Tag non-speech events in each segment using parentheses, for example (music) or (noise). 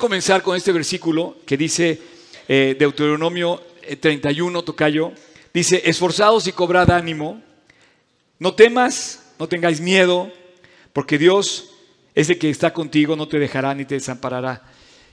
comenzar con este versículo que dice eh, Deuteronomio 31, eh, Tocayo. Dice, esforzados y cobrad ánimo, no temas, no tengáis miedo, porque Dios es el que está contigo, no te dejará ni te desamparará.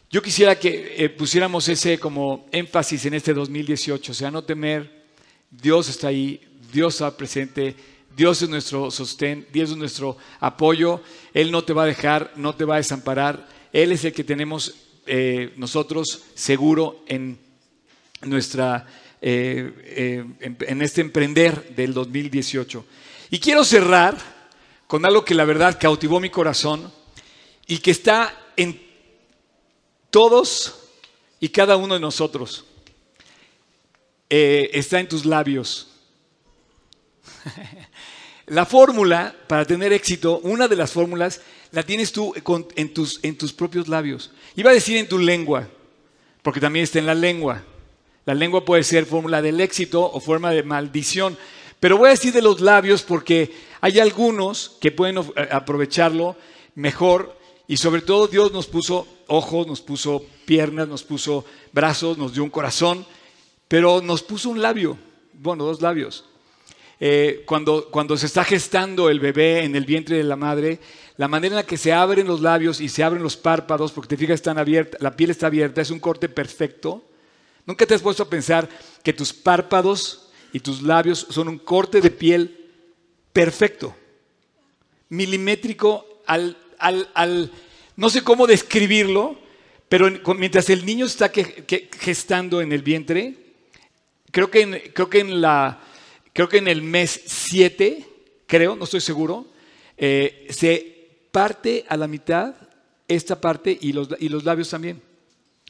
Yo quisiera que eh, pusiéramos ese como énfasis en este 2018, o sea, no temer, Dios está ahí, Dios está presente, Dios es nuestro sostén, Dios es nuestro apoyo, Él no te va a dejar, no te va a desamparar, Él es el que tenemos eh, nosotros seguro en nuestra, eh, en este emprender del 2018. Y quiero cerrar con algo que la verdad cautivó mi corazón y que está en todos y cada uno de nosotros. Eh, está en tus labios. (laughs) la fórmula para tener éxito, una de las fórmulas, la tienes tú en, tus, en tus propios labios. Iba a decir en tu lengua, porque también está en la lengua. La lengua puede ser fórmula del éxito o forma de maldición. Pero voy a decir de los labios porque hay algunos que pueden eh, aprovecharlo mejor y sobre todo Dios nos puso ojos, nos puso piernas, nos puso brazos, nos dio un corazón, pero nos puso un labio, bueno, dos labios. Eh, cuando, cuando se está gestando el bebé en el vientre de la madre, la manera en la que se abren los labios y se abren los párpados, porque te fijas, están abierta, la piel está abierta, es un corte perfecto. ¿Nunca te has puesto a pensar que tus párpados y tus labios son un corte de piel perfecto, milimétrico al, al, no sé cómo describirlo, pero mientras el niño está gestando en el vientre, creo que en, creo que en, la, creo que en el mes 7, creo, no estoy seguro, eh, se parte a la mitad esta parte y los, y los labios también.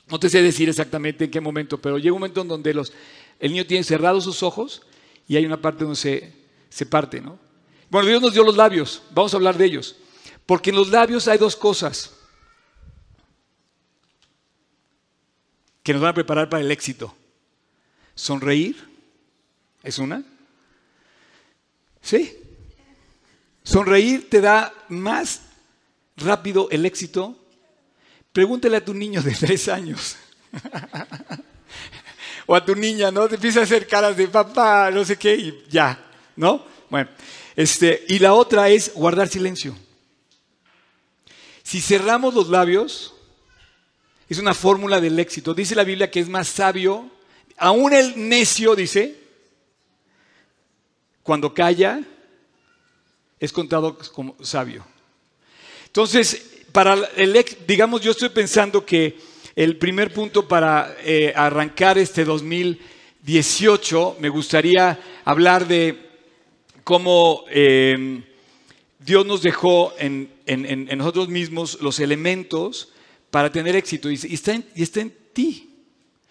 No te sé decir exactamente en qué momento, pero llega un momento en donde los, el niño tiene cerrados sus ojos y hay una parte donde se, se parte, ¿no? Bueno, Dios nos dio los labios, vamos a hablar de ellos. Porque en los labios hay dos cosas que nos van a preparar para el éxito. Sonreír es una. Sí. Sonreír te da más rápido el éxito. Pregúntale a tu niño de (laughs) tres años. (laughs) o a tu niña, ¿no? Te empieza a hacer caras de papá, no sé qué, y ya, ¿no? Bueno, este, y la otra es guardar silencio. Si cerramos los labios, es una fórmula del éxito. Dice la Biblia que es más sabio, aún el necio dice, cuando calla, es contado como sabio. Entonces, para el, digamos, yo estoy pensando que el primer punto para eh, arrancar este 2018, me gustaría hablar de cómo em, Dios nos dejó en, nosotros mismos los elementos para tener éxito y, está y está en ti,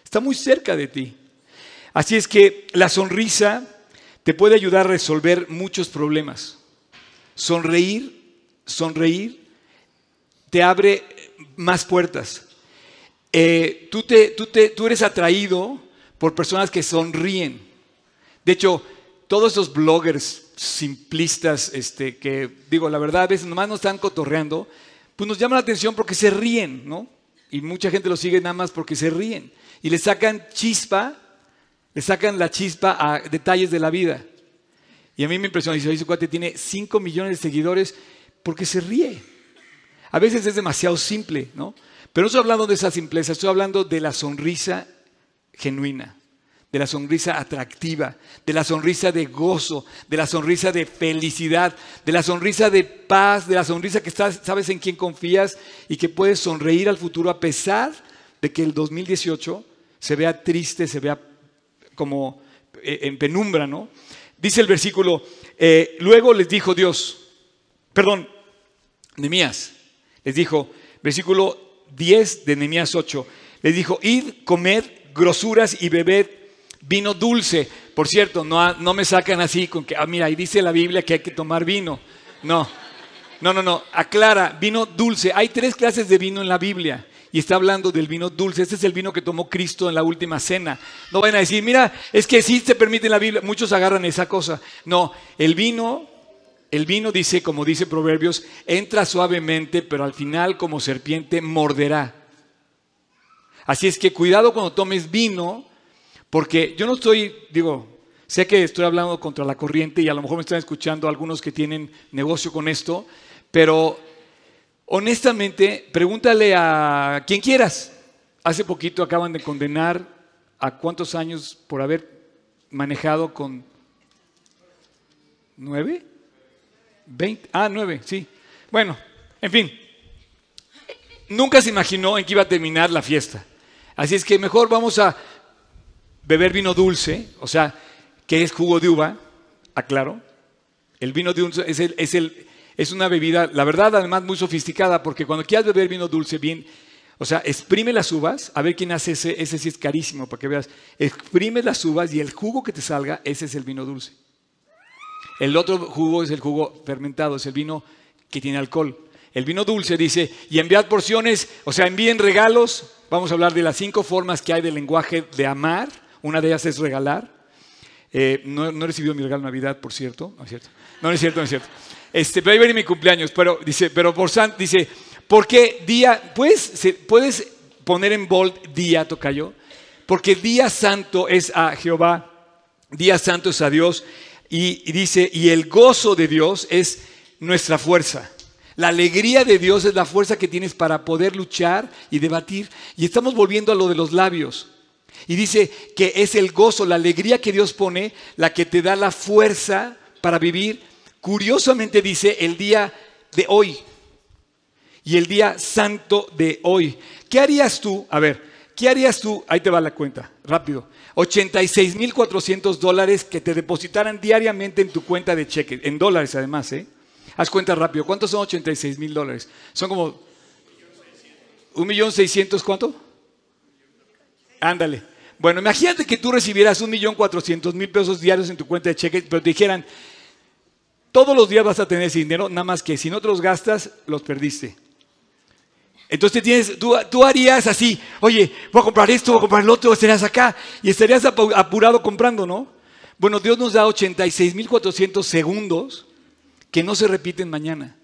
está muy cerca de ti. Así es que la sonrisa te puede ayudar a resolver muchos problemas. Sonreír, sonreír te abre más puertas. Eh, tú, te, tú, te, tú eres atraído por personas que sonríen. De hecho, todos esos bloggers simplistas, este, que digo, la verdad, a veces nomás nos están cotorreando, pues nos llaman la atención porque se ríen, ¿no? Y mucha gente los sigue nada más porque se ríen. Y le sacan chispa, le sacan la chispa a detalles de la vida. Y a mí me impresiona, dice, cuate tiene 5 millones de seguidores porque se ríe. A veces es demasiado simple, ¿no? Pero no estoy hablando de esa simpleza, estoy hablando de la sonrisa genuina, de la sonrisa atractiva, de la sonrisa de gozo, de la sonrisa de felicidad, de la sonrisa de paz, de la sonrisa que sabes en quién confías y que puedes sonreír al futuro a pesar de que el 2018 se vea triste, se vea como eh, en penumbra, ¿no? Dice el versículo, eh, luego les dijo Dios, perdón, Nemías, les dijo, versículo 10 de Nehemías 8, les dijo, id, comed grosuras y bebed vino dulce. Por cierto, no, no me sacan así con que, ah, mira, ahí dice la Biblia que hay que tomar vino. No, no, no, no, aclara, vino dulce. Hay tres clases de vino en la Biblia y está hablando del vino dulce. Este es el vino que tomó Cristo en la última cena. No vayan a decir, mira, es que sí se permite en la Biblia. Muchos agarran esa cosa. No, el vino el vino dice, como dice Proverbios, entra suavemente, pero al final como serpiente morderá. Así es que cuidado cuando tomes vino, porque yo no estoy, digo, sé que estoy hablando contra la corriente y a lo mejor me están escuchando algunos que tienen negocio con esto, pero honestamente, pregúntale a quien quieras. Hace poquito acaban de condenar a cuántos años por haber manejado con nueve, veinte, ah, nueve, sí. Bueno, en fin, nunca se imaginó en que iba a terminar la fiesta. Así es que mejor vamos a beber vino dulce, o sea, que es jugo de uva, aclaro. El vino dulce es, es, el, es una bebida, la verdad, además muy sofisticada, porque cuando quieras beber vino dulce, bien, o sea, exprime las uvas, a ver quién hace ese, ese sí es carísimo, para que veas. Exprime las uvas y el jugo que te salga, ese es el vino dulce. El otro jugo es el jugo fermentado, es el vino que tiene alcohol. El vino dulce dice, y enviad porciones, o sea, envíen regalos. Vamos a hablar de las cinco formas que hay del lenguaje de amar. Una de ellas es regalar. Eh, no, he recibido mi regalo de Navidad, por cierto. No es cierto. No, es cierto, no es cierto. Este, pero ahí viene mi cumpleaños. Pero dice, pero por san, dice, porque día, ¿puedes, puedes poner en bold día, tocayo? Porque día santo es a Jehová, día santo es a Dios. Y, dice, y el gozo de Dios es nuestra fuerza. La alegría de Dios es la fuerza que tienes para poder luchar y debatir. Y estamos volviendo a lo de los labios. Y dice que es el gozo, la alegría que Dios pone, la que te da la fuerza para vivir. Curiosamente dice el día de hoy y el día santo de hoy. ¿Qué harías tú? A ver, ¿qué harías tú? Ahí te va la cuenta, rápido. 86.400 dólares que te depositaran diariamente en tu cuenta de cheque, en dólares además, ¿eh? Haz cuenta rápido. ¿Cuántos son 86 mil dólares? Son como... ¿Un millón seiscientos cuánto? Ándale. Bueno, imagínate que tú recibieras un millón cuatrocientos mil pesos diarios en tu cuenta de cheque, pero te dijeran, todos los días vas a tener ese dinero, nada más que si no te los gastas, los perdiste. Entonces tienes, tú, tú, harías así, oye, voy a comprar esto, voy a comprar el otro, estarías acá y estarías apurado comprando, ¿no? Bueno, Dios nos da 86.400 segundos que no se repiten mañana.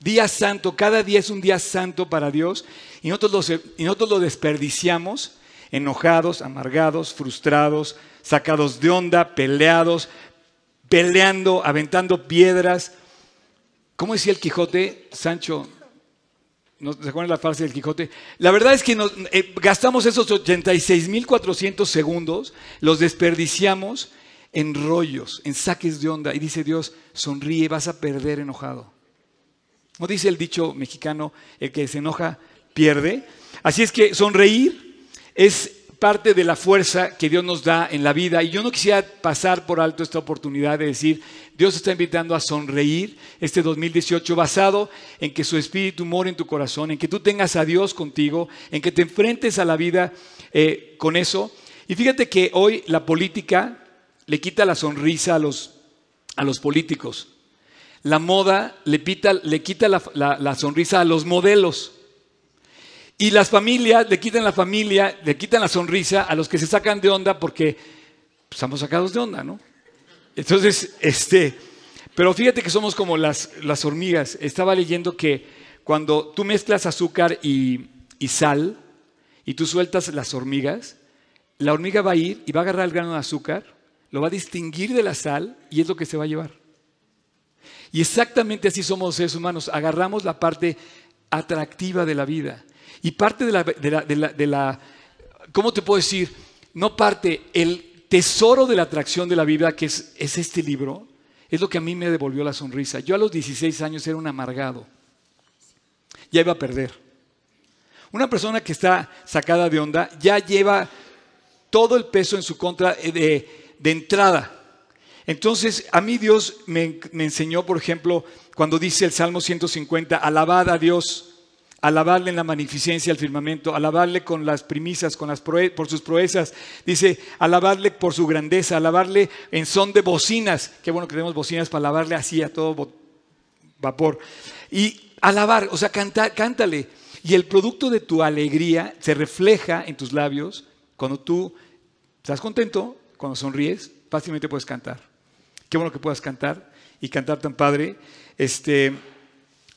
Día santo, cada día es un día santo para Dios y nosotros, y nosotros lo desperdiciamos enojados, amargados, frustrados, sacados de onda, peleados, peleando, aventando piedras. ¿Cómo decía el Quijote, Sancho? ¿No se acuerdan la frase del Quijote? La verdad es que nos, eh, gastamos esos 86.400 segundos, los desperdiciamos en rollos, en saques de onda. Y dice Dios, sonríe, vas a perder enojado. ¿No dice el dicho mexicano, el que se enoja pierde? Así es que sonreír es parte de la fuerza que Dios nos da en la vida. Y yo no quisiera pasar por alto esta oportunidad de decir, Dios está invitando a sonreír este 2018 basado en que su espíritu more en tu corazón, en que tú tengas a Dios contigo, en que te enfrentes a la vida eh, con eso. Y fíjate que hoy la política le quita la sonrisa a los, a los políticos. La moda le, le quita la, sonrisa a los modelos. Y las familias le quitan la familia, le quitan la sonrisa a los que se sacan de onda porque pues, estamos sacados de onda, ¿no? Entonces, este, pero fíjate que somos como las, las hormigas. Estaba leyendo que cuando tú mezclas azúcar y, y sal y tú sueltas las hormigas, la hormiga va a ir y va a agarrar el grano de azúcar lo va a distinguir de la sal y es lo que se va a llevar. Y exactamente así somos seres humanos, agarramos la parte atractiva de la vida. Y parte de la, de la, ¿cómo te puedo decir? No parte, el tesoro de la atracción de la vida, que es, es este libro, es lo que a mí me devolvió la sonrisa. Yo a los 16 años era un amargado, ya iba a perder. Una persona que está sacada de onda ya lleva todo el peso en su contra de de entrada. Entonces, a mí Dios me, enseñó, por ejemplo, cuando dice el Salmo 150, alabad a Dios, alabarle en la magnificencia del firmamento, alabarle con las primisas, con las por sus proezas. Dice, alabarle por su grandeza, alabarle en son de bocinas. Qué bueno que tenemos bocinas para alabarle así a todo vapor. Y alabar, o sea, canta, cántale. Y el producto de tu alegría se refleja en tus labios cuando tú estás contento, cuando sonríes, fácilmente puedes cantar. Qué bueno que puedas cantar y cantar tan padre. Este,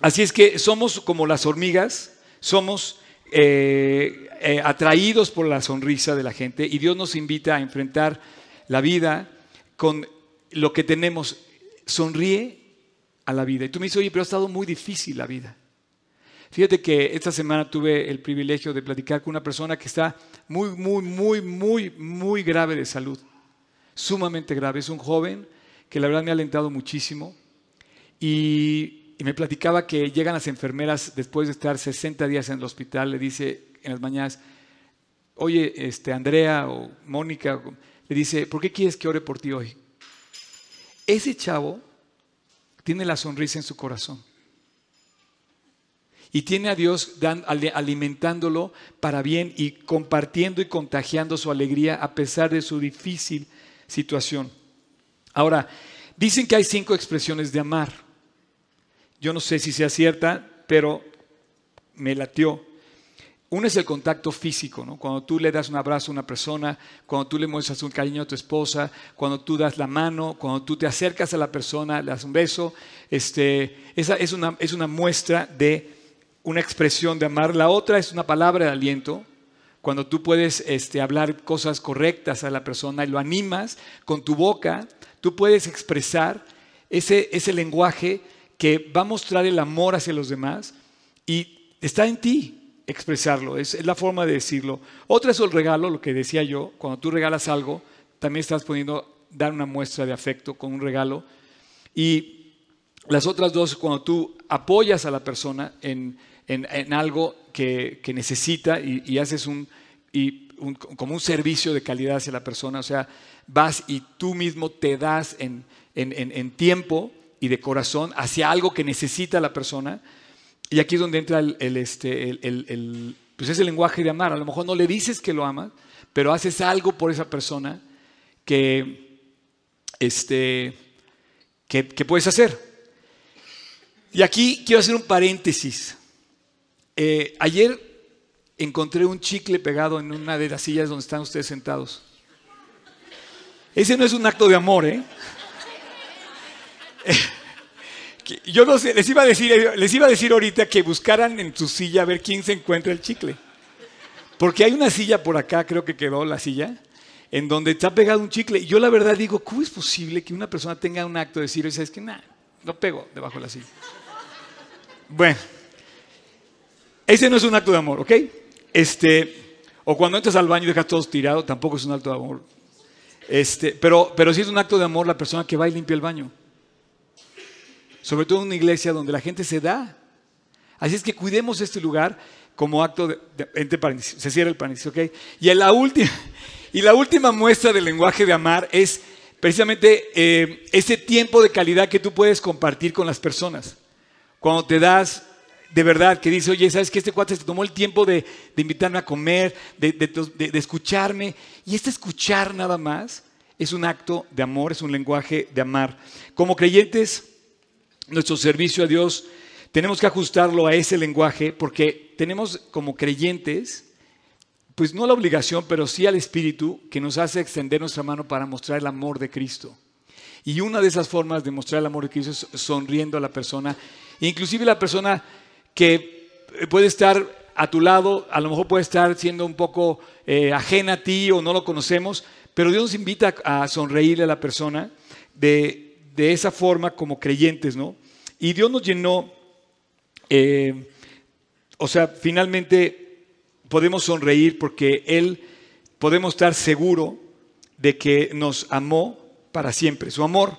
así es que somos como las hormigas, somos, eh, eh, atraídos por la sonrisa de la gente y Dios nos invita a enfrentar la vida con lo que tenemos. Sonríe a la vida. Y tú me dices, oye, pero ha estado muy difícil la vida. Fíjate que esta semana tuve el privilegio de platicar con una persona que está muy, muy, muy, muy, muy grave de salud. Sumamente grave. Es un joven que la verdad me ha alentado muchísimo. Y, me platicaba que llegan las enfermeras después de estar 60 días en el hospital. Le dice en las mañanas, oye, este, Andrea o Mónica, le dice, ¿por qué quieres que ore por ti hoy? Ese chavo tiene la sonrisa en su corazón. Y tiene a Dios alimentándolo para bien y compartiendo y contagiando su alegría a pesar de su difícil situación. Ahora, dicen que hay cinco expresiones de amar. Yo no sé si sea cierta, pero me latió. Uno es el contacto físico, ¿no? Cuando tú le das un abrazo a una persona, cuando tú le muestras un cariño a tu esposa, cuando tú das la mano, cuando tú te acercas a la persona, le das un beso, este, esa es una, es una muestra de una expresión de amar. La otra es una palabra de aliento, cuando tú puedes este, hablar cosas correctas a la persona y lo animas con tu boca, tú puedes expresar ese, ese lenguaje que va a mostrar el amor hacia los demás y está en ti expresarlo, es, la forma de decirlo. Otra es el regalo, lo que decía yo, cuando tú regalas algo, también estás poniendo dar una muestra de afecto con un regalo. Y las otras dos, cuando tú apoyas a la persona en, algo que, necesita y, haces un, y como un servicio de calidad hacia la persona, o sea, vas y tú mismo te das en, en tiempo y de corazón hacia algo que necesita la persona, y aquí es donde entra el, este, el, pues ese lenguaje de amar. A lo mejor no le dices que lo amas, pero haces algo por esa persona que, este, que, puedes hacer. Y aquí quiero hacer un paréntesis. Eh, ayer encontré un chicle pegado en una de las sillas donde están ustedes sentados. Ese no es un acto de amor, ¿eh? Yo no sé, les iba a decir, les iba a decir ahorita que buscaran en su silla a ver quién se encuentra el chicle. Porque hay una silla por acá, creo que quedó la silla, en donde está pegado un chicle. Y yo la verdad digo, ¿cómo es posible que una persona tenga un acto de decir, es que nada, no pego debajo de la silla? Bueno, ese no es un acto de amor, ¿ok? Este, o cuando entras al baño y dejas todos tirados, tampoco es un acto de amor. Este, pero, pero sí es un acto de amor la persona que va y limpia el baño sobre todo en una iglesia donde la gente se da. Así es que cuidemos este lugar como acto de, entre paréntesis, se cierra el paréntesis, ¿ok? Y la última, y la última muestra del lenguaje de amar es precisamente eh, ese tiempo de calidad que tú puedes compartir con las personas. Cuando te das de verdad, que dice, oye, ¿sabes que este cuate se tomó el tiempo de, invitarme a comer, de, de, escucharme? Y este escuchar nada más es un acto de amor, es un lenguaje de amar. Como creyentes, nuestro servicio a Dios, tenemos que ajustarlo a ese lenguaje porque tenemos como creyentes, pues no la obligación, pero sí al Espíritu que nos hace extender nuestra mano para mostrar el amor de Cristo. Y una de esas formas de mostrar el amor de Cristo es sonriendo a la persona, inclusive la persona que puede estar a tu lado, a lo mejor puede estar siendo un poco eh, ajena a ti o no lo conocemos, pero Dios nos invita a sonreírle a la persona de de esa forma como creyentes, ¿no? Y Dios nos llenó, eh, o sea, finalmente podemos sonreír porque Él, podemos estar seguro de que nos amó para siempre. Su amor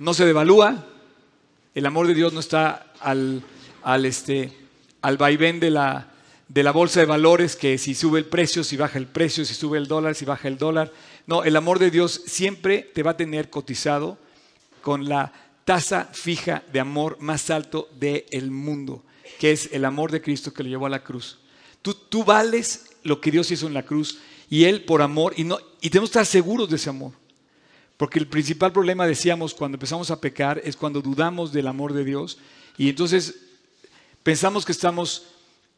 no se devalúa, el amor de Dios no está al, al, este, al vaivén la, de la bolsa de valores, que si sube el precio, si baja el precio, si sube el dólar, si baja el dólar. No, el amor de Dios siempre te va a tener cotizado con la tasa fija de amor más alto del mundo, que es el amor de Cristo que lo llevó a la cruz. Tú, tú vales lo que Dios hizo en la cruz y Él por amor, y, no, y tenemos que estar seguros de ese amor. Porque el principal problema, decíamos, cuando empezamos a pecar es cuando dudamos del amor de Dios y entonces pensamos que estamos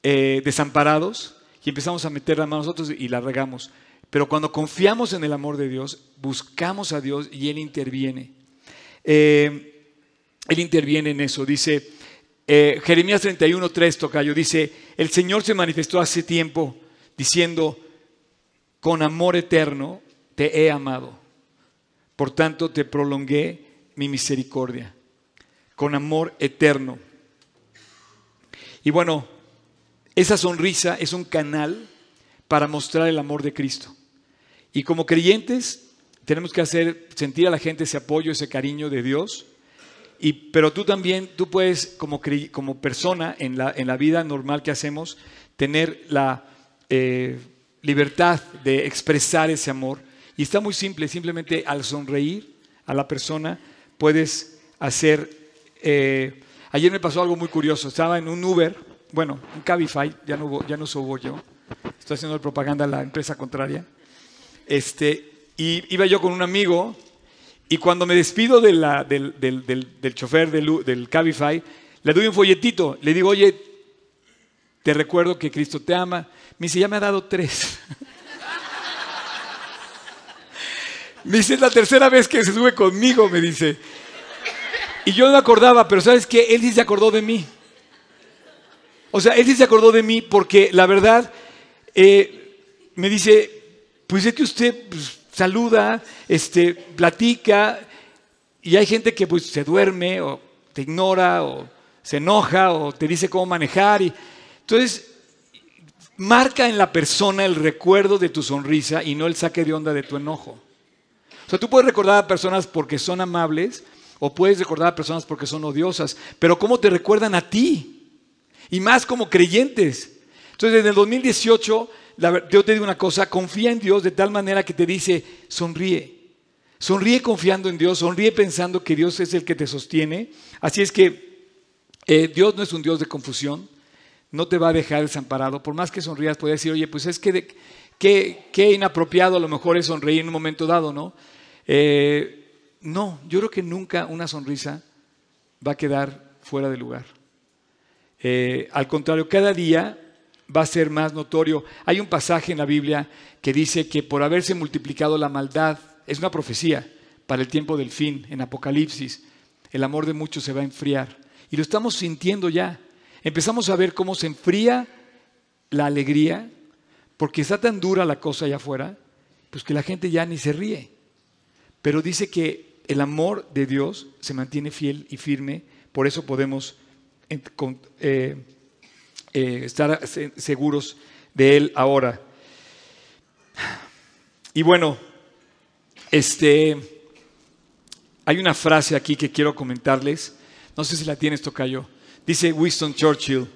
eh, desamparados y empezamos a meter la mano nosotros y la regamos. Pero cuando confiamos en el amor de Dios, buscamos a Dios y Él interviene. Eh, él interviene en eso. Dice, eh, Jeremías 31, 3, Tocayo, dice, el Señor se manifestó hace tiempo, diciendo, con amor eterno te he amado. Por tanto, te prolongué mi misericordia. Con amor eterno. Y bueno, esa sonrisa es un canal para mostrar el amor de Cristo. Y como creyentes tenemos que hacer sentir a la gente ese apoyo, ese cariño de Dios. Y, pero tú también, tú puedes como, como persona en la, en la vida normal que hacemos, tener la eh, libertad de expresar ese amor. Y está muy simple, simplemente al sonreír a la persona puedes hacer... Eh, ayer me pasó algo muy curioso, estaba en un Uber, bueno, un Cabify, ya no, ya no subo yo, estoy haciendo propaganda a la empresa contraria. Este, y iba yo con un amigo y cuando me despido del, del, chofer del, del Cabify, le doy un folletito, le digo, oye, te recuerdo que Cristo te ama. Me dice, ya me ha dado tres. (laughs) me dice, es la tercera vez que se sube conmigo, me dice. Y yo no me acordaba, pero ¿sabes qué? Él sí se acordó de mí. O sea, él sí se acordó de mí porque la verdad eh, me dice, pues es que usted pues, saluda, este, platica, y hay gente que pues se duerme o te ignora o se enoja o te dice cómo manejar. Y, entonces, marca en la persona el recuerdo de tu sonrisa y no el saque de onda de tu enojo. O sea, tú puedes recordar a personas porque son amables o puedes recordar a personas porque son odiosas, pero ¿cómo te recuerdan a ti? Y más como creyentes. Entonces, en el 2018 yo te digo una cosa, confía en Dios de tal manera que te dice, sonríe. Sonríe confiando en Dios, sonríe pensando que Dios es el que te sostiene. Así es que eh, Dios no es un Dios de confusión, no te va a dejar desamparado. Por más que sonrías, puedes decir, oye, pues es que qué, inapropiado a lo mejor es sonreír en un momento dado, ¿no? Eh, no, yo creo que nunca una sonrisa va a quedar fuera de lugar. Eh, al contrario, cada día va a ser más notorio. Hay un pasaje en la Biblia que dice que por haberse multiplicado la maldad, es una profecía para el tiempo del fin, en Apocalipsis, el amor de muchos se va a enfriar. Y lo estamos sintiendo ya. Empezamos a ver cómo se enfría la alegría, porque está tan dura la cosa allá afuera, pues que la gente ya ni se ríe. Pero dice que el amor de Dios se mantiene fiel y firme, por eso podemos eh, eh, estar seguros de Él ahora. Y bueno, este, hay una frase aquí que quiero comentarles. No sé si la tienes, Tocayo. Dice Winston Churchill.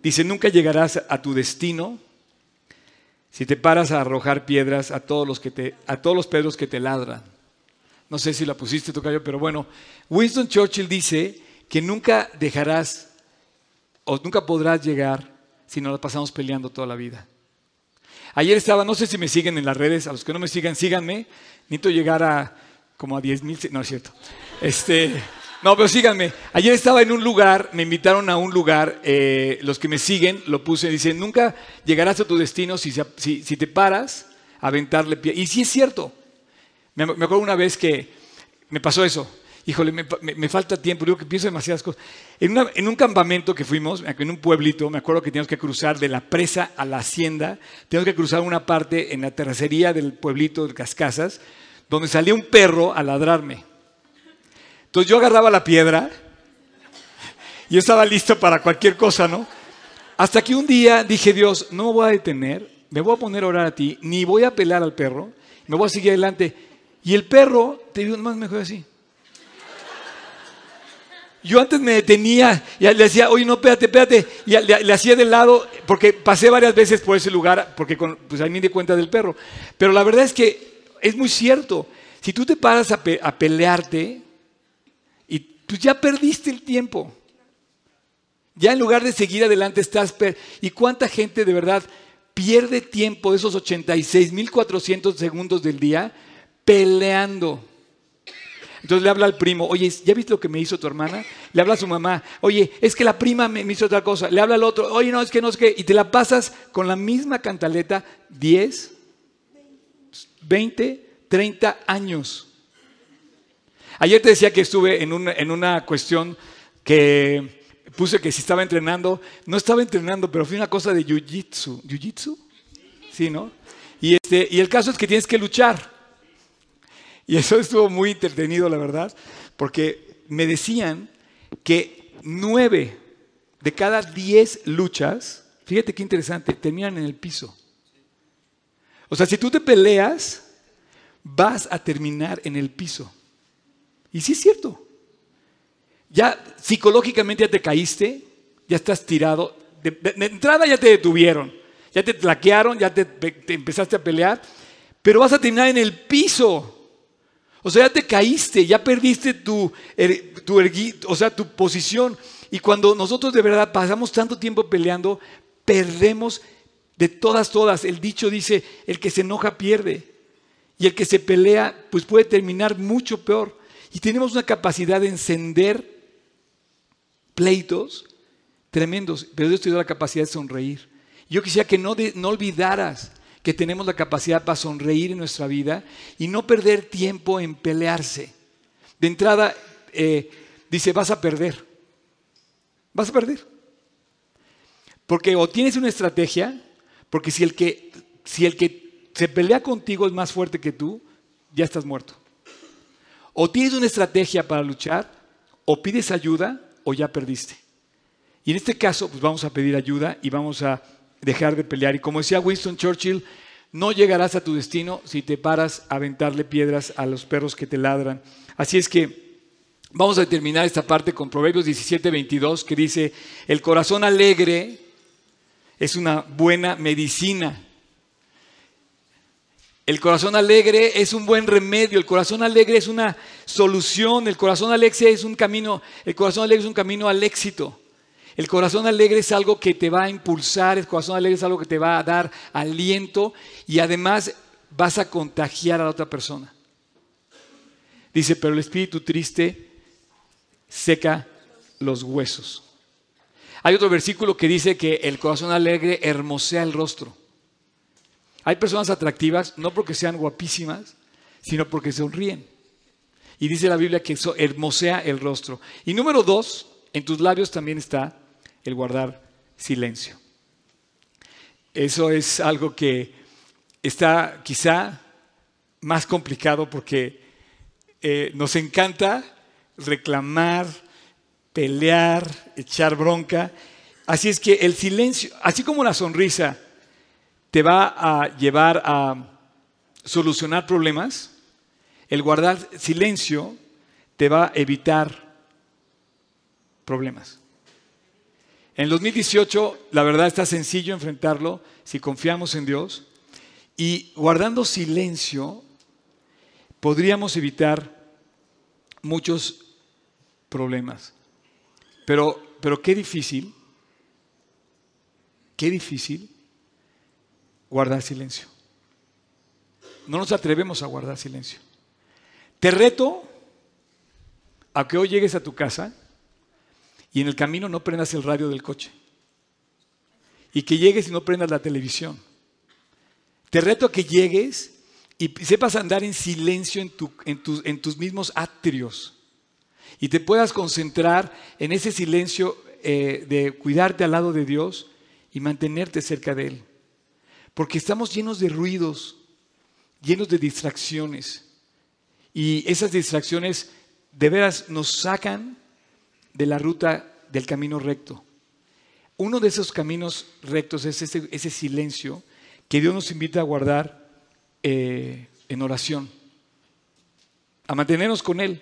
Dice, nunca llegarás a tu destino si te paras a arrojar piedras a todos los, que te, a todos los pedros que te ladran. No sé si la pusiste, Tocayo, pero bueno. Winston Churchill dice que nunca dejarás o nunca podrás llegar si no la pasamos peleando toda la vida. Ayer estaba, no sé si me siguen en las redes, a los que no me sigan, síganme. Necesito llegar a como a 10 mil, no es cierto. Este, no, pero síganme. Ayer estaba en un lugar, me invitaron a un lugar, eh, los que me siguen, lo puse, dicen, nunca llegarás a tu destino si, si, te paras a aventarle pie. Y sí es cierto. Me, me acuerdo una vez que me pasó eso híjole, me, falta tiempo, digo que pienso demasiadas cosas. En, un campamento que fuimos, en un pueblito, me acuerdo que teníamos que cruzar de la presa a la hacienda, teníamos que cruzar una parte en la terracería del pueblito de Cascasas, donde salía un perro a ladrarme. Entonces yo agarraba la piedra y estaba listo para cualquier cosa, ¿no? Hasta que un día dije, Dios, no me voy a detener, me voy a poner a orar a ti, ni voy a pelar al perro, me voy a seguir adelante. Y el perro, te digo, más mejor así. Yo antes me detenía y le decía, oye, no, espérate, espérate. Y le, hacía de lado, porque pasé varias veces por ese lugar, porque pues ahí me di cuenta del perro. Pero la verdad es que es muy cierto. Si tú te paras a, pelearte, y pues ya perdiste el tiempo. Ya en lugar de seguir adelante estás... ¿Y cuánta gente de verdad pierde tiempo de esos 86.400 segundos del día peleando? Entonces le habla al primo, oye, ¿ya viste lo que me hizo tu hermana? Le habla a su mamá, oye, es que la prima me, hizo otra cosa. Le habla al otro, oye, no, es que no es que. Y te la pasas con la misma cantaleta 10, 20, 30 años. Ayer te decía que estuve en una, en una cuestión que puse que si estaba entrenando, no estaba entrenando, pero fue una cosa de jiu-jitsu. ¿Jiu-jitsu? Sí, ¿no? Y, este, y el caso es que tienes que luchar. (laughs) Y eso estuvo muy entretenido, la verdad, porque me decían que nueve de cada diez luchas, fíjate qué interesante, terminan en el piso. O sea, si tú te peleas, vas a terminar en el piso. Y sí es cierto. Ya psicológicamente ya te caíste, ya estás tirado. De, entrada ya te detuvieron, ya te tlaquearon, ya te, empezaste a pelear, pero vas a terminar en el piso. O sea, ya te caíste, ya perdiste tu, er, tu, o sea, tu posición. Y cuando nosotros de verdad pasamos tanto tiempo peleando, perdemos de todas, todas. El dicho dice, el que se enoja pierde. Y el que se pelea, pues puede terminar mucho peor. Y tenemos una capacidad de encender pleitos tremendos, pero Dios te dio la capacidad de sonreír. Yo quisiera que no, no olvidaras que tenemos la capacidad para sonreír en nuestra vida y no perder tiempo en pelearse. De entrada, eh, dice, vas a perder. Vas a perder. Porque o tienes una estrategia, porque si el que, si el que se pelea contigo es más fuerte que tú, ya estás muerto. O tienes una estrategia para luchar, o pides ayuda, o ya perdiste. Y en este caso, pues vamos a pedir ayuda y vamos a dejar de pelear. Y como decía Winston Churchill, no llegarás a tu destino si te paras a aventarle piedras a los perros que te ladran. Así es que vamos a terminar esta parte con Proverbios 17, 22, que dice, el corazón alegre es una buena medicina. El corazón alegre es un buen remedio, el corazón alegre es una solución, el corazón alegre es un camino, el corazón alegre es un camino al éxito. El corazón alegre es algo que te va a impulsar, el corazón alegre es algo que te va a dar aliento y además vas a contagiar a la otra persona. Dice, pero el espíritu triste seca los huesos. Hay otro versículo que dice que el corazón alegre hermosea el rostro. Hay personas atractivas no porque sean guapísimas, sino porque sonríen. Y dice la Biblia que eso hermosea el rostro. Y número dos, en tus labios también está el guardar silencio. Eso es algo que está quizá más complicado porque eh, nos encanta reclamar, pelear, echar bronca. Así es que el silencio, así como la sonrisa te va a llevar a solucionar problemas, el guardar silencio te va a evitar problemas. En el 2018, la verdad está sencillo enfrentarlo si confiamos en Dios y guardando silencio podríamos evitar muchos problemas. Pero, pero qué difícil, qué difícil guardar silencio. No nos atrevemos a guardar silencio. Te reto a que hoy llegues a tu casa y en el camino no prendas el radio del coche. Y que llegues y no prendas la televisión. Te reto a que llegues y sepas andar en silencio en, tus mismos atrios. Y te puedas concentrar en ese silencio eh, de cuidarte al lado de Dios y mantenerte cerca de Él. Porque estamos llenos de ruidos, llenos de distracciones. Y esas distracciones de veras nos sacan de la ruta del camino recto. Uno de esos caminos rectos es ese, silencio que Dios nos invita a guardar eh, en oración, a mantenernos con Él.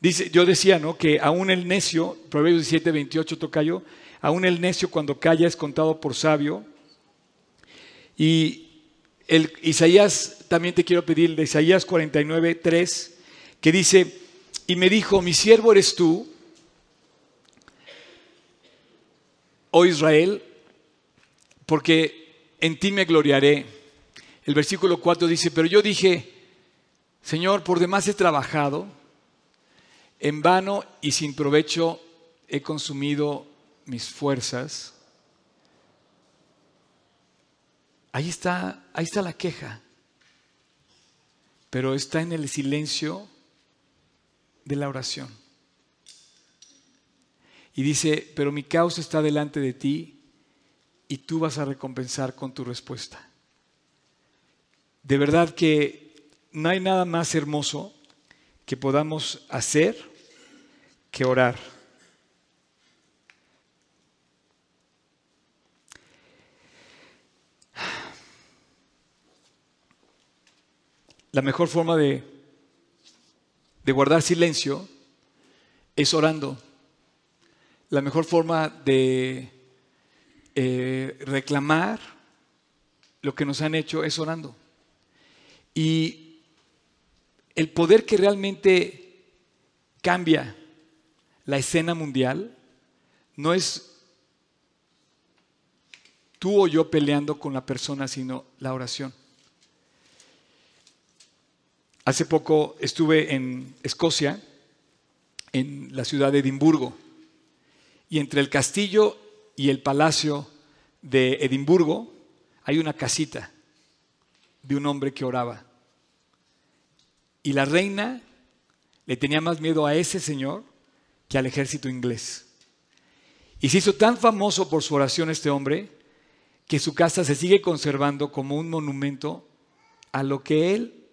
Dice, yo decía, ¿no? Que aún el necio, Proverbios 17, 28 toca yo, aún el necio cuando calla es contado por sabio. Y el, Isaías, también te quiero pedir, de Isaías 49, 3, que dice, y me dijo, mi siervo eres tú, oh Israel, porque en ti me gloriaré. El versículo 4 dice, pero yo dije, Señor, por demás he trabajado, en vano y sin provecho he consumido mis fuerzas. Ahí está, ahí está la queja, pero está en el silencio de la oración. Y dice, pero mi causa está delante de ti y tú vas a recompensar con tu respuesta. de verdad que no hay nada más hermoso que podamos hacer que orar. La mejor forma de, de guardar silencio es orando. La mejor forma de eh, reclamar lo que nos han hecho es orando. Y el poder que realmente cambia la escena mundial no es tú o yo peleando con la persona, sino la oración. Hace poco estuve en Escocia, en la ciudad de Edimburgo, y entre el castillo y el palacio de Edimburgo hay una casita de un hombre que oraba. Y la reina le tenía más miedo a ese señor que al ejército inglés. Y se hizo tan famoso por su oración este hombre que su casa se sigue conservando como un monumento a lo que él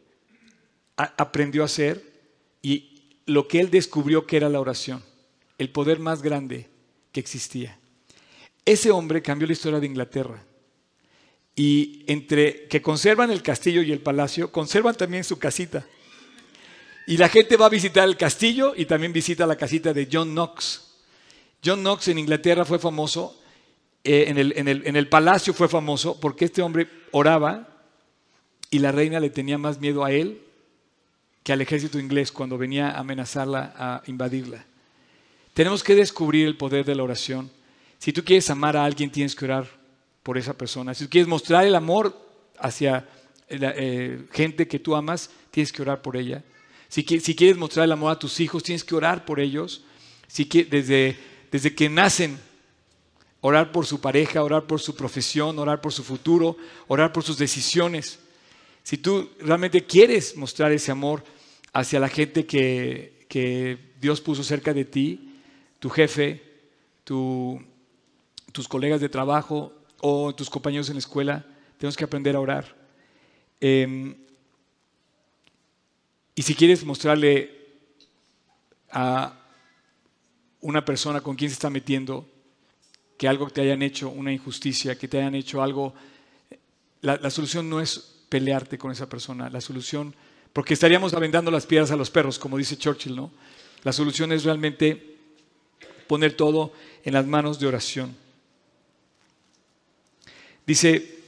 aprendió a hacer y lo que él descubrió que era la oración, el poder más grande que existía. Ese hombre cambió la historia de Inglaterra. Y entre que conservan el castillo y el palacio, conservan también su casita. Y la gente va a visitar el castillo y también visita la casita de John Knox. John Knox en Inglaterra fue famoso, eh, en, el, en el palacio fue famoso porque este hombre oraba y la reina le tenía más miedo a él que al ejército inglés cuando venía a amenazarla, a invadirla. Tenemos que descubrir el poder de la oración. Si tú quieres amar a alguien, tienes que orar por esa persona. Si tú quieres mostrar el amor hacia la, eh, gente que tú amas, tienes que orar por ella. Si, quieres mostrar el amor a tus hijos, tienes que orar por ellos. Desde, que nacen, orar por su pareja, orar por su profesión, orar por su futuro, orar por sus decisiones. Si tú realmente quieres mostrar ese amor hacia la gente que Dios puso cerca de ti, tu jefe, tus colegas de trabajo o tus compañeros en la escuela, tenemos que aprender a orar. Em, y si quieres mostrarle a una persona con quien se está metiendo que algo te hayan hecho, una injusticia, que te hayan hecho algo, la, solución no es pelearte con esa persona. La solución, porque estaríamos aventando las piedras a los perros, como dice Churchill, ¿no? La solución es realmente poner todo en las manos de oración. Dice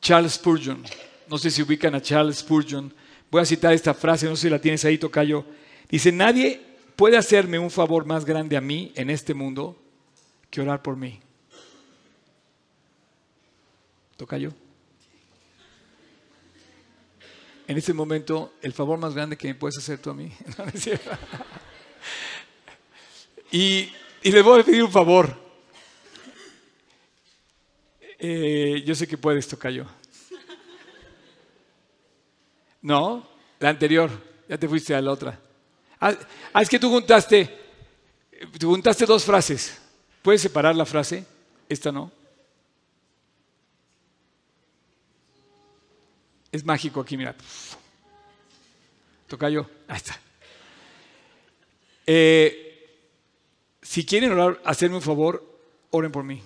Charles Spurgeon, no sé si ubican a Charles Spurgeon, voy a citar esta frase, no sé si la tienes ahí, Tocayo. Dice, nadie puede hacerme un favor más grande a mí en este mundo que orar por mí. Tocayo. en este momento el favor más grande que me puedes hacer tú a mí. (laughs) y, y le voy a pedir un favor. Eh, yo sé que puedes, yo. No, la anterior, ya te fuiste a la otra. Ah, ah, es que tú juntaste, juntaste dos frases. ¿Puedes separar la frase? Esta no. Es mágico aquí, mira. Toca yo. Ahí está. Eh, si quieren orar, hacerme un favor, oren por mí.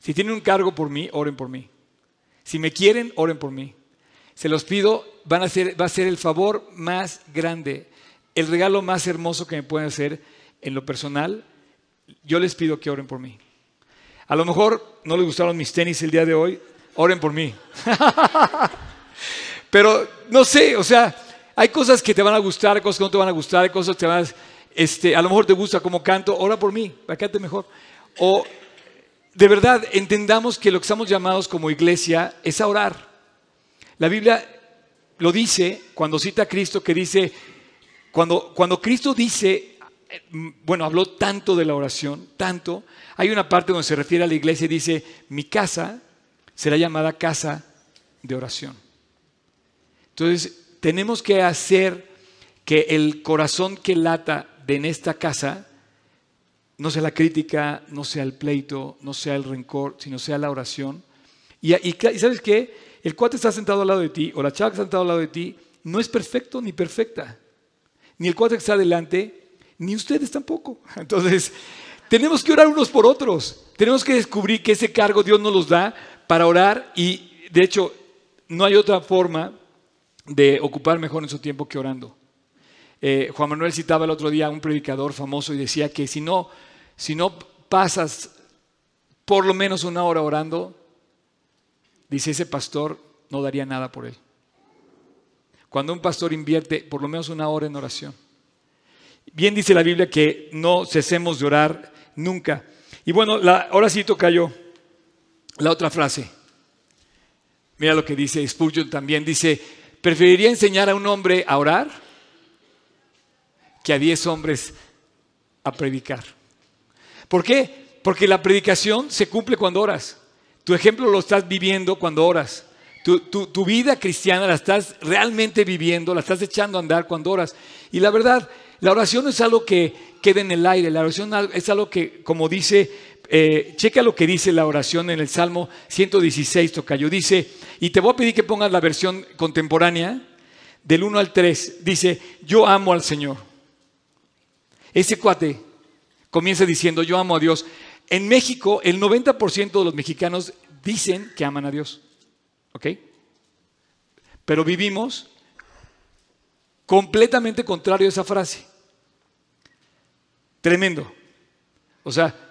Si tienen un cargo por mí, oren por mí. Si me quieren, oren por mí. Se los pido, van a ser, va a ser el favor más grande, el regalo más hermoso que me pueden hacer en lo personal. Yo les pido que oren por mí. A lo mejor no les gustaron mis tenis el día de hoy, oren por mí. (laughs) Pero no sé, o sea, hay cosas que te van a gustar, cosas que no te van a gustar, cosas que te van a... Este, a lo mejor te gusta como canto, ora por mí, para mejor. O de verdad entendamos que lo que estamos llamados como iglesia es a orar. La Biblia lo dice cuando cita a Cristo que dice, cuando, cuando Cristo dice, bueno, habló tanto de la oración, tanto, hay una parte donde se refiere a la iglesia y dice, mi casa será llamada casa de oración. Entonces, tenemos que hacer que el corazón que lata de en esta casa no sea la crítica, no sea el pleito, no sea el rencor, sino sea la oración. Y, y, sabes qué? El cuate está sentado al lado de ti, o la chava que está sentado al lado de ti, no es perfecto ni perfecta. Ni el cuate que está adelante, ni ustedes tampoco. (laughs) Entonces, tenemos que orar unos por otros. Tenemos que descubrir que ese cargo Dios nos los da para orar y, de hecho, no hay otra forma de ocupar mejor en su tiempo que orando. Eh, Juan Manuel citaba el otro día a un predicador famoso y decía que si no, si no pasas por lo menos una hora orando, dice ese pastor, no daría nada por él. Cuando un pastor invierte por lo menos una hora en oración. Bien dice la Biblia que no cesemos de orar nunca. Y bueno, la, ahora sí toca yo la otra frase. Mira lo que dice Spurgeon también. Dice, preferiría enseñar a un hombre a orar que a diez hombres a predicar. ¿Por qué? Porque la predicación se cumple cuando oras. Tu ejemplo lo estás viviendo cuando oras. Tu, vida cristiana la estás realmente viviendo, la estás echando a andar cuando oras. Y la verdad, la oración no es algo que quede en el aire, la oración es algo que, como dice, eh, checa lo que dice la oración en el Salmo 116, Tocayo. Dice, y te voy a pedir que pongas la versión contemporánea, del 1 al 3. Dice, yo amo al Señor. Ese cuate comienza diciendo, yo amo a Dios. En México, el 90% de los mexicanos dicen que aman a Dios. ¿Ok? Pero vivimos completamente contrario a esa frase. Tremendo. O sea,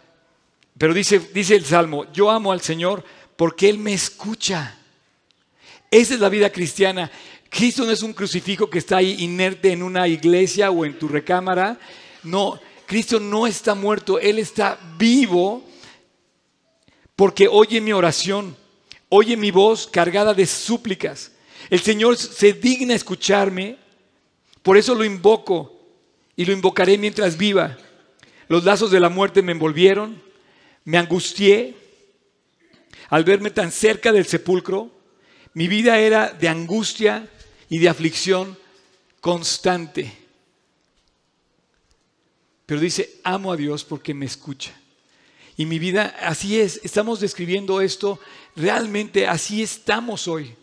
pero dice, dice el Salmo, yo amo al Señor porque Él me escucha. Esa es la vida cristiana. Cristo no es un crucifijo que está ahí inerte en una iglesia o en tu recámara. No, Cristo no está muerto, Él está vivo porque oye mi oración, oye mi voz cargada de súplicas. El Señor se digna escucharme, por eso lo invoco y lo invocaré mientras viva. Los lazos de la muerte me envolvieron, me angustié al verme tan cerca del sepulcro. Mi vida era de angustia y de aflicción constante. Pero dice, amo a Dios porque me escucha. Y mi vida, así es, estamos describiendo esto, realmente así estamos hoy.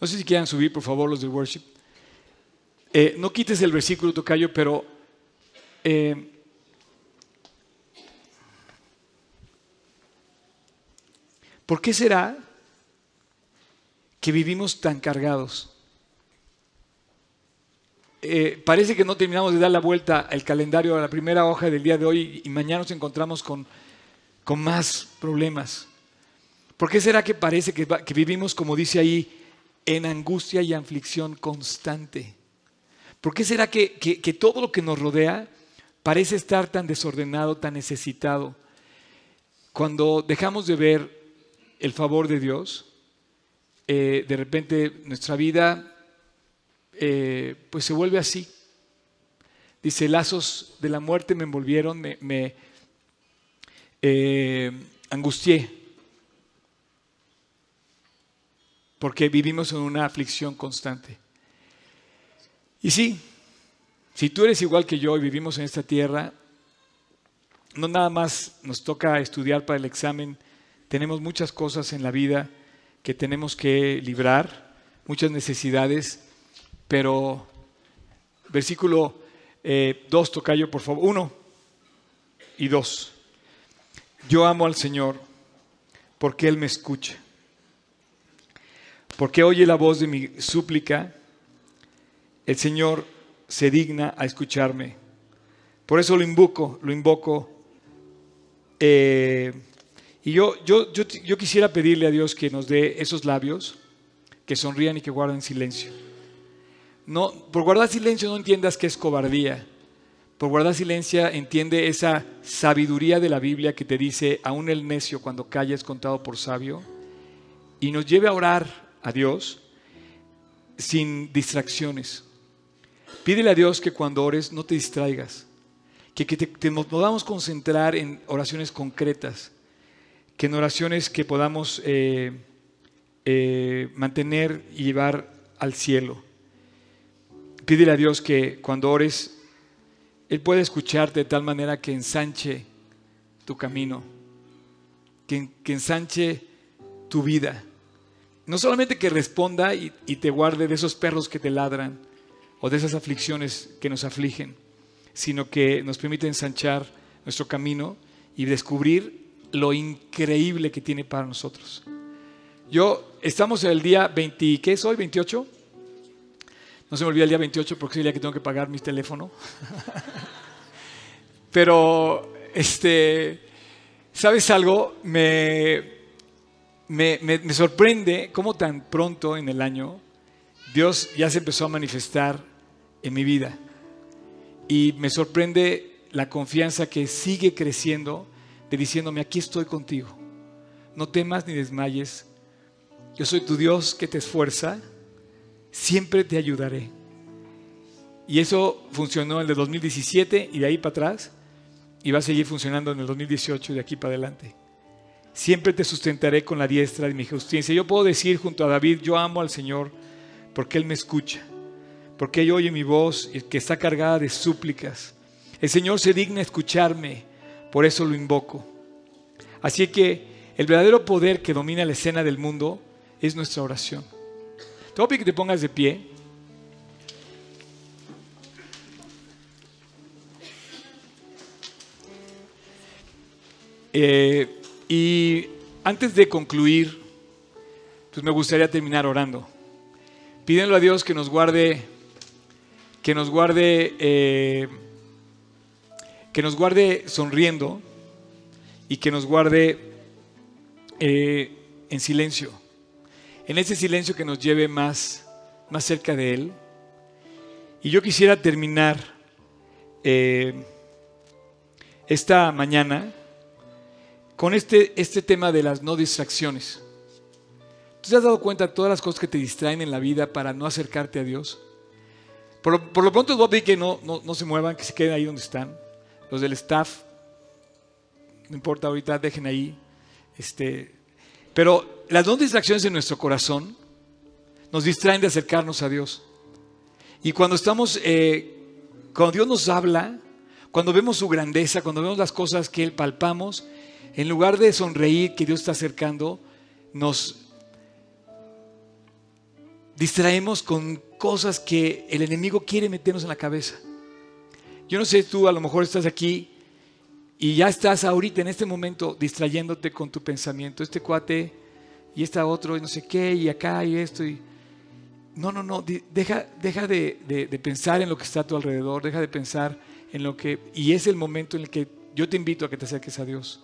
No sé si quieran subir, por favor, los de worship. Eh, no quites el versículo, Tocayo, pero eh, ¿por qué será que vivimos tan cargados? Eh, parece que no terminamos de dar la vuelta al calendario a la primera hoja del día de hoy y mañana nos encontramos con, con más problemas. ¿Por qué será que parece que, vivimos, como dice ahí, en angustia y aflicción constante? ¿Por qué será que, que, todo lo que nos rodea parece estar tan desordenado, tan necesitado? Cuando dejamos de ver el favor de Dios, eh, de repente nuestra vida eh, pues se vuelve así. Dice, lazos de la muerte me envolvieron, me, eh, angustié, porque vivimos en una aflicción constante. Y sí, si tú eres igual que yo y vivimos en esta tierra, no nada más nos toca estudiar para el examen, tenemos muchas cosas en la vida que tenemos que librar, muchas necesidades pero versículo 2, eh, tocayo, por favor, 1 y 2. Yo amo al Señor porque Él me escucha, porque oye la voz de mi súplica, el Señor se digna a escucharme. Por eso lo invoco, lo invoco. Eh, y yo, yo, yo, yo quisiera pedirle a Dios que nos dé esos labios que sonrían y que guarden silencio. No, por guardar silencio no entiendas que es cobardía. Por guardar silencio entiende esa sabiduría de la Biblia que te dice, aún el necio cuando calla es contado por sabio, y nos lleve a orar a Dios sin distracciones. Pídele a Dios que cuando ores no te distraigas, que, te, nos podamos concentrar en oraciones concretas, que en oraciones que podamos eh, eh, mantener y llevar al cielo. Pídele a Dios que cuando ores, Él pueda escucharte de tal manera que ensanche tu camino, que, ensanche tu vida. No solamente que responda y, te guarde de esos perros que te ladran o de esas aflicciones que nos afligen, sino que nos permite ensanchar nuestro camino y descubrir lo increíble que tiene para nosotros. Yo, estamos en el día 20, ¿qué es hoy? ¿28? No se me olvida el día 28 porque es el día que tengo que pagar mi teléfono. (laughs) Pero, este, ¿sabes algo? Me, me, me, sorprende cómo tan pronto en el año Dios ya se empezó a manifestar en mi vida. Y me sorprende la confianza que sigue creciendo de diciéndome, aquí estoy contigo. No temas ni desmayes. Yo soy tu Dios que te esfuerza. Siempre te ayudaré. Y eso funcionó en el de 2017 y de ahí para atrás y va a seguir funcionando en el 2018 y de aquí para adelante. Siempre te sustentaré con la diestra de mi justicia. Yo puedo decir junto a David, yo amo al Señor porque Él me escucha, porque Él oye mi voz que está cargada de súplicas. El Señor se digna escucharme, por eso lo invoco. Así que el verdadero poder que domina la escena del mundo es nuestra oración. Te voy a pedir que te pongas de pie. Eh, y antes de concluir, pues me gustaría terminar orando. Pídenlo a Dios que nos guarde, que nos guarde, eh, que nos guarde sonriendo y que nos guarde eh, en silencio. En ese silencio que nos lleve más, más cerca de Él. Y yo quisiera terminar esta mañana con este, este tema de las no distracciones. ¿Tú te has dado cuenta de todas las cosas que te distraen en la vida para no acercarte a Dios? Por, lo pronto a pedir que no, no, se muevan, que se queden ahí donde están. Los del staff, no importa ahorita, dejen ahí. Este, pero las no distracciones en nuestro corazón nos distraen de acercarnos a Dios. Y cuando estamos, eh, cuando Dios nos habla, cuando vemos su grandeza, cuando vemos las cosas que Él palpamos, en lugar de sonreír que Dios está acercando, nos distraemos con cosas que el enemigo quiere meternos en la cabeza. Yo no sé, tú a lo mejor estás aquí y ya estás ahorita en este momento distrayéndote con tu pensamiento. Este cuate y esta otro y no sé qué y acá y esto y... No, no, no, deja, deja de, de pensar en lo que está a tu alrededor, deja de pensar en lo que... Y es el momento en el que yo te invito a que te acerques a Dios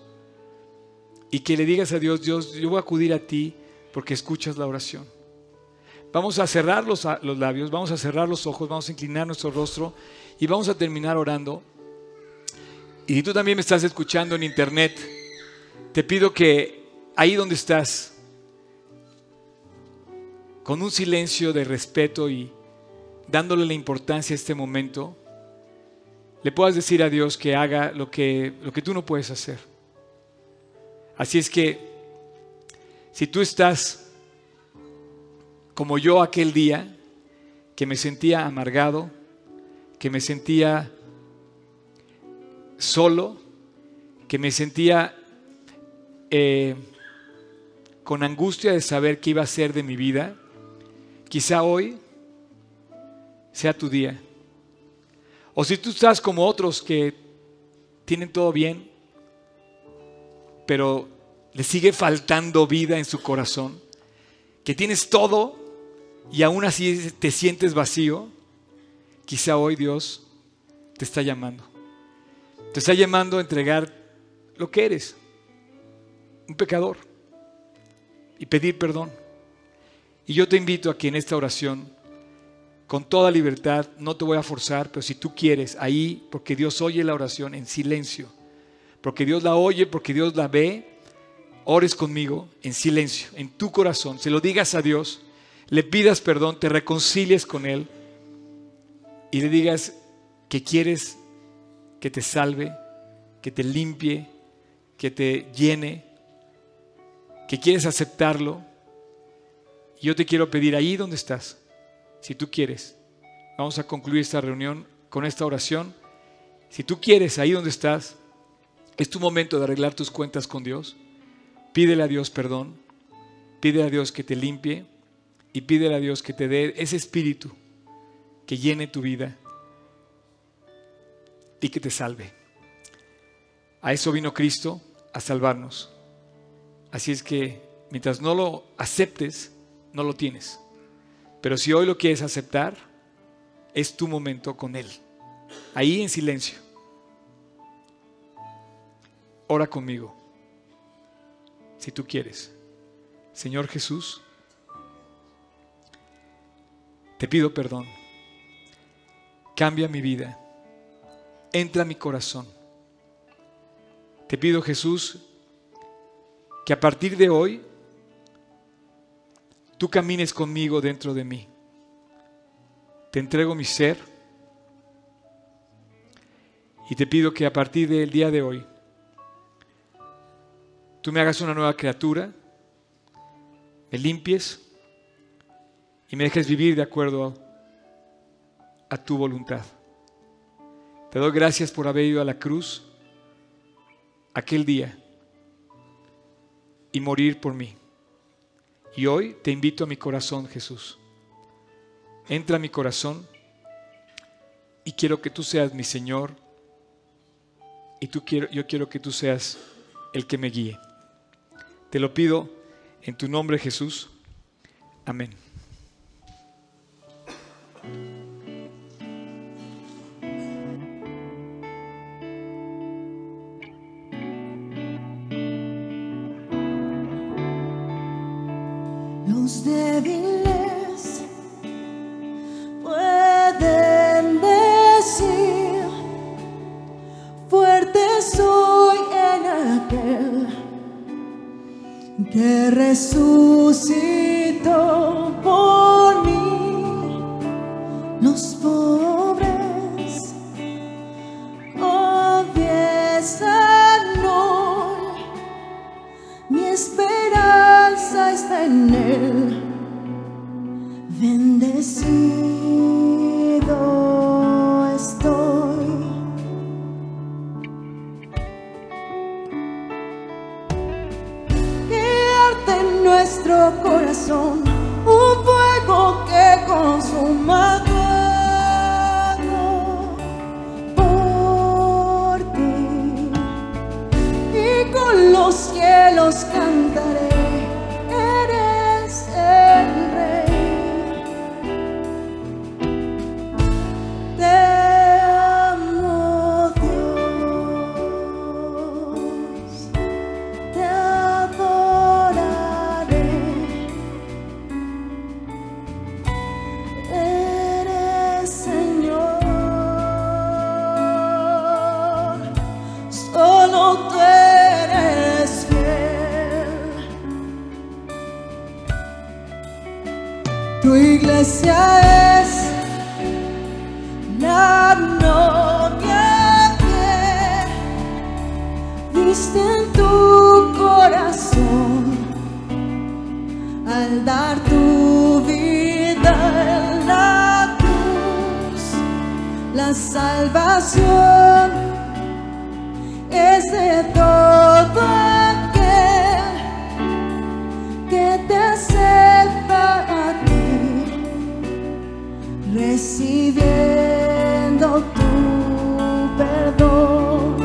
y que le digas a Dios, Dios, yo voy a acudir a ti porque escuchas la oración. Vamos a cerrar los, los, labios, vamos a cerrar los ojos, vamos a inclinar nuestro rostro y vamos a terminar orando. Y si tú también me estás escuchando en internet, te pido que ahí donde estás, con un silencio de respeto y dándole la importancia a este momento, le puedas decir a Dios que haga lo que, lo que tú no puedes hacer. Así es que si tú estás como yo aquel día, que me sentía amargado, que me sentía solo, que me sentía eh, con angustia de saber qué iba a ser de mi vida, quizá hoy sea tu día. O si tú estás como otros que tienen todo bien, pero le sigue faltando vida en su corazón, que tienes todo y aún así te sientes vacío, quizá hoy Dios te está llamando. Te está llamando a entregar lo que eres, un pecador, y pedir perdón. Y yo te invito a que en esta oración, con toda libertad, no te voy a forzar, pero si tú quieres, ahí, porque Dios oye la oración en silencio, porque Dios la oye, porque Dios la ve, ores conmigo en silencio, en tu corazón, se lo digas a Dios, le pidas perdón, te reconcilies con Él y le digas que quieres que te salve, que te limpie, que te llene, que quieres aceptarlo. Yo te quiero pedir ahí donde estás, si tú quieres, vamos a concluir esta reunión con esta oración. Si tú quieres, ahí donde estás, es tu momento de arreglar tus cuentas con Dios. Pídele a Dios perdón, pídele a Dios que te limpie y pídele a Dios que te dé ese espíritu que llene tu vida y que te salve. A eso vino Cristo, a salvarnos. Así es que mientras no lo aceptes, no lo tienes. Pero si hoy lo quieres aceptar, es tu momento con Él. Ahí en silencio. Ora conmigo, si tú quieres. Señor Jesús, te pido perdón. Cambia mi vida. Entra a mi corazón. Te pido Jesús que a partir de hoy tú camines conmigo dentro de mí. Te entrego mi ser y te pido que a partir del día de hoy tú me hagas una nueva criatura, me limpies y me dejes vivir de acuerdo a, tu voluntad. Te doy gracias por haber ido a la cruz aquel día y morir por mí. Y hoy te invito a mi corazón, Jesús. Entra a mi corazón y quiero que tú seas mi Señor y tú quiero, yo quiero que tú seas el que me guíe. Te lo pido en tu nombre Jesús. Amén. Débiles pueden decir, fuerte soy en aquel que resucitó por salvación es de todo aquel que te acepta a ti, recibiendo tu perdón.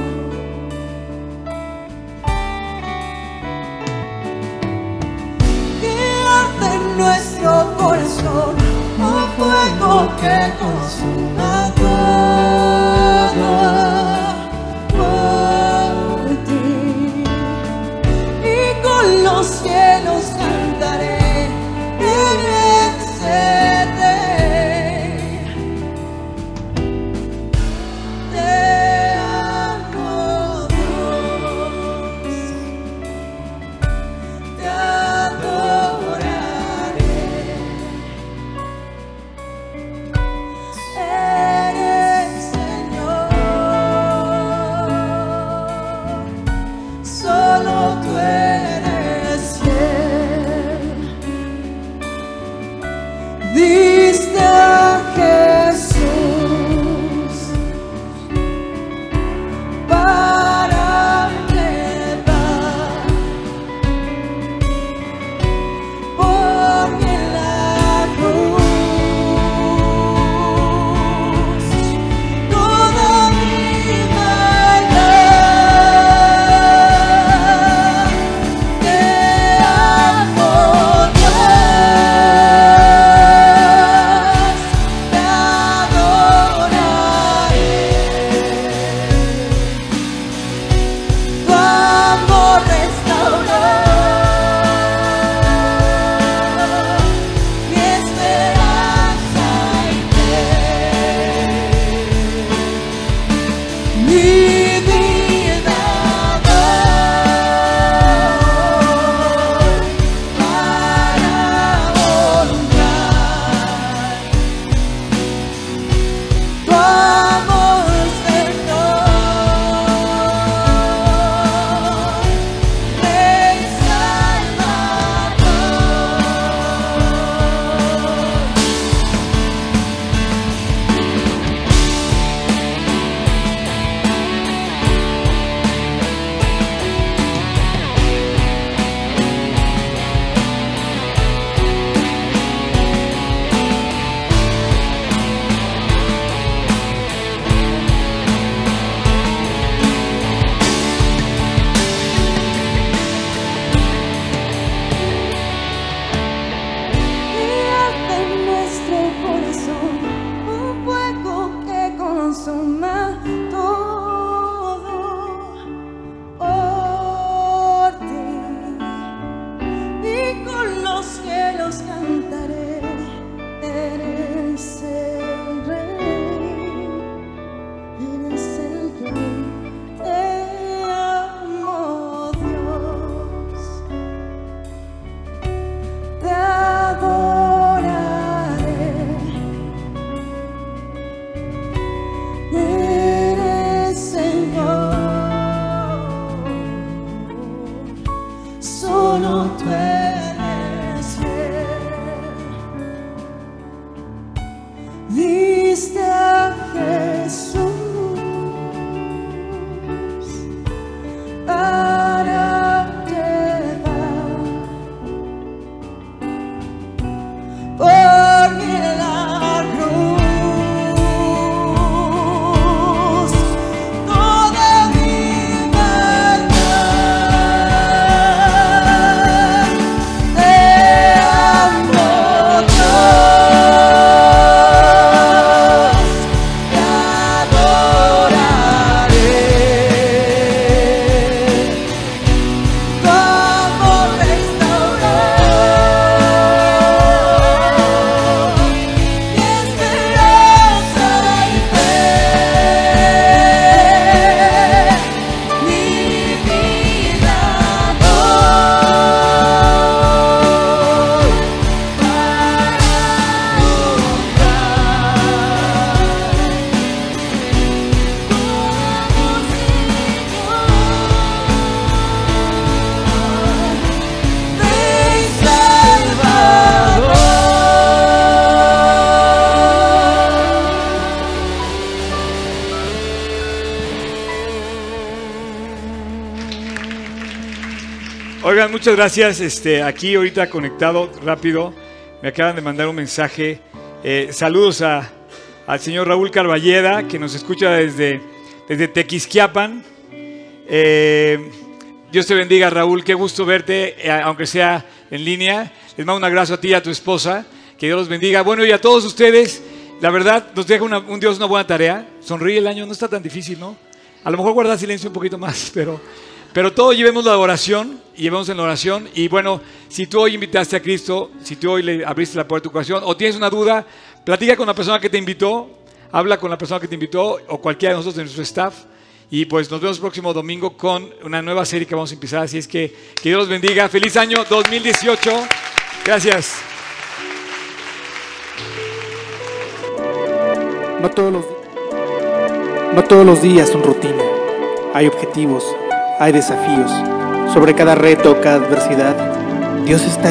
que arde en nuestro corazón un fuego que consuma muchas gracias. Este, aquí ahorita conectado rápido, me acaban de mandar un mensaje. Eh, saludos a- al señor Raúl Carballeda, que nos escucha desde, desde Tequisquiapan. Eh, Dios te bendiga, Raúl. Qué gusto verte, eh, aunque sea en línea. Les mando un abrazo a ti y a tu esposa. Que Dios los bendiga. Bueno, y a todos ustedes, la verdad, nos deja un Dios una buena tarea. Sonríe el año, no está tan difícil, ¿no? A lo mejor guardar silencio un poquito más, (laughs) pero, pero todo llevemos la oración llevemos en la oración. Y bueno, si tú hoy invitaste a Cristo, si tú hoy le abriste la puerta de tu corazón o tienes una duda, platica con la persona que te invitó, habla con la persona que te invitó o cualquiera de nosotros de nuestro staff. Y pues nos vemos el próximo domingo con una nueva serie que vamos a empezar. Así es que que Dios los bendiga. Feliz año 2018. Gracias. No todos los no todos los días son rutina. Hay objetivos, hay desafíos. Sobre cada reto, cada adversidad, Dios está ahí.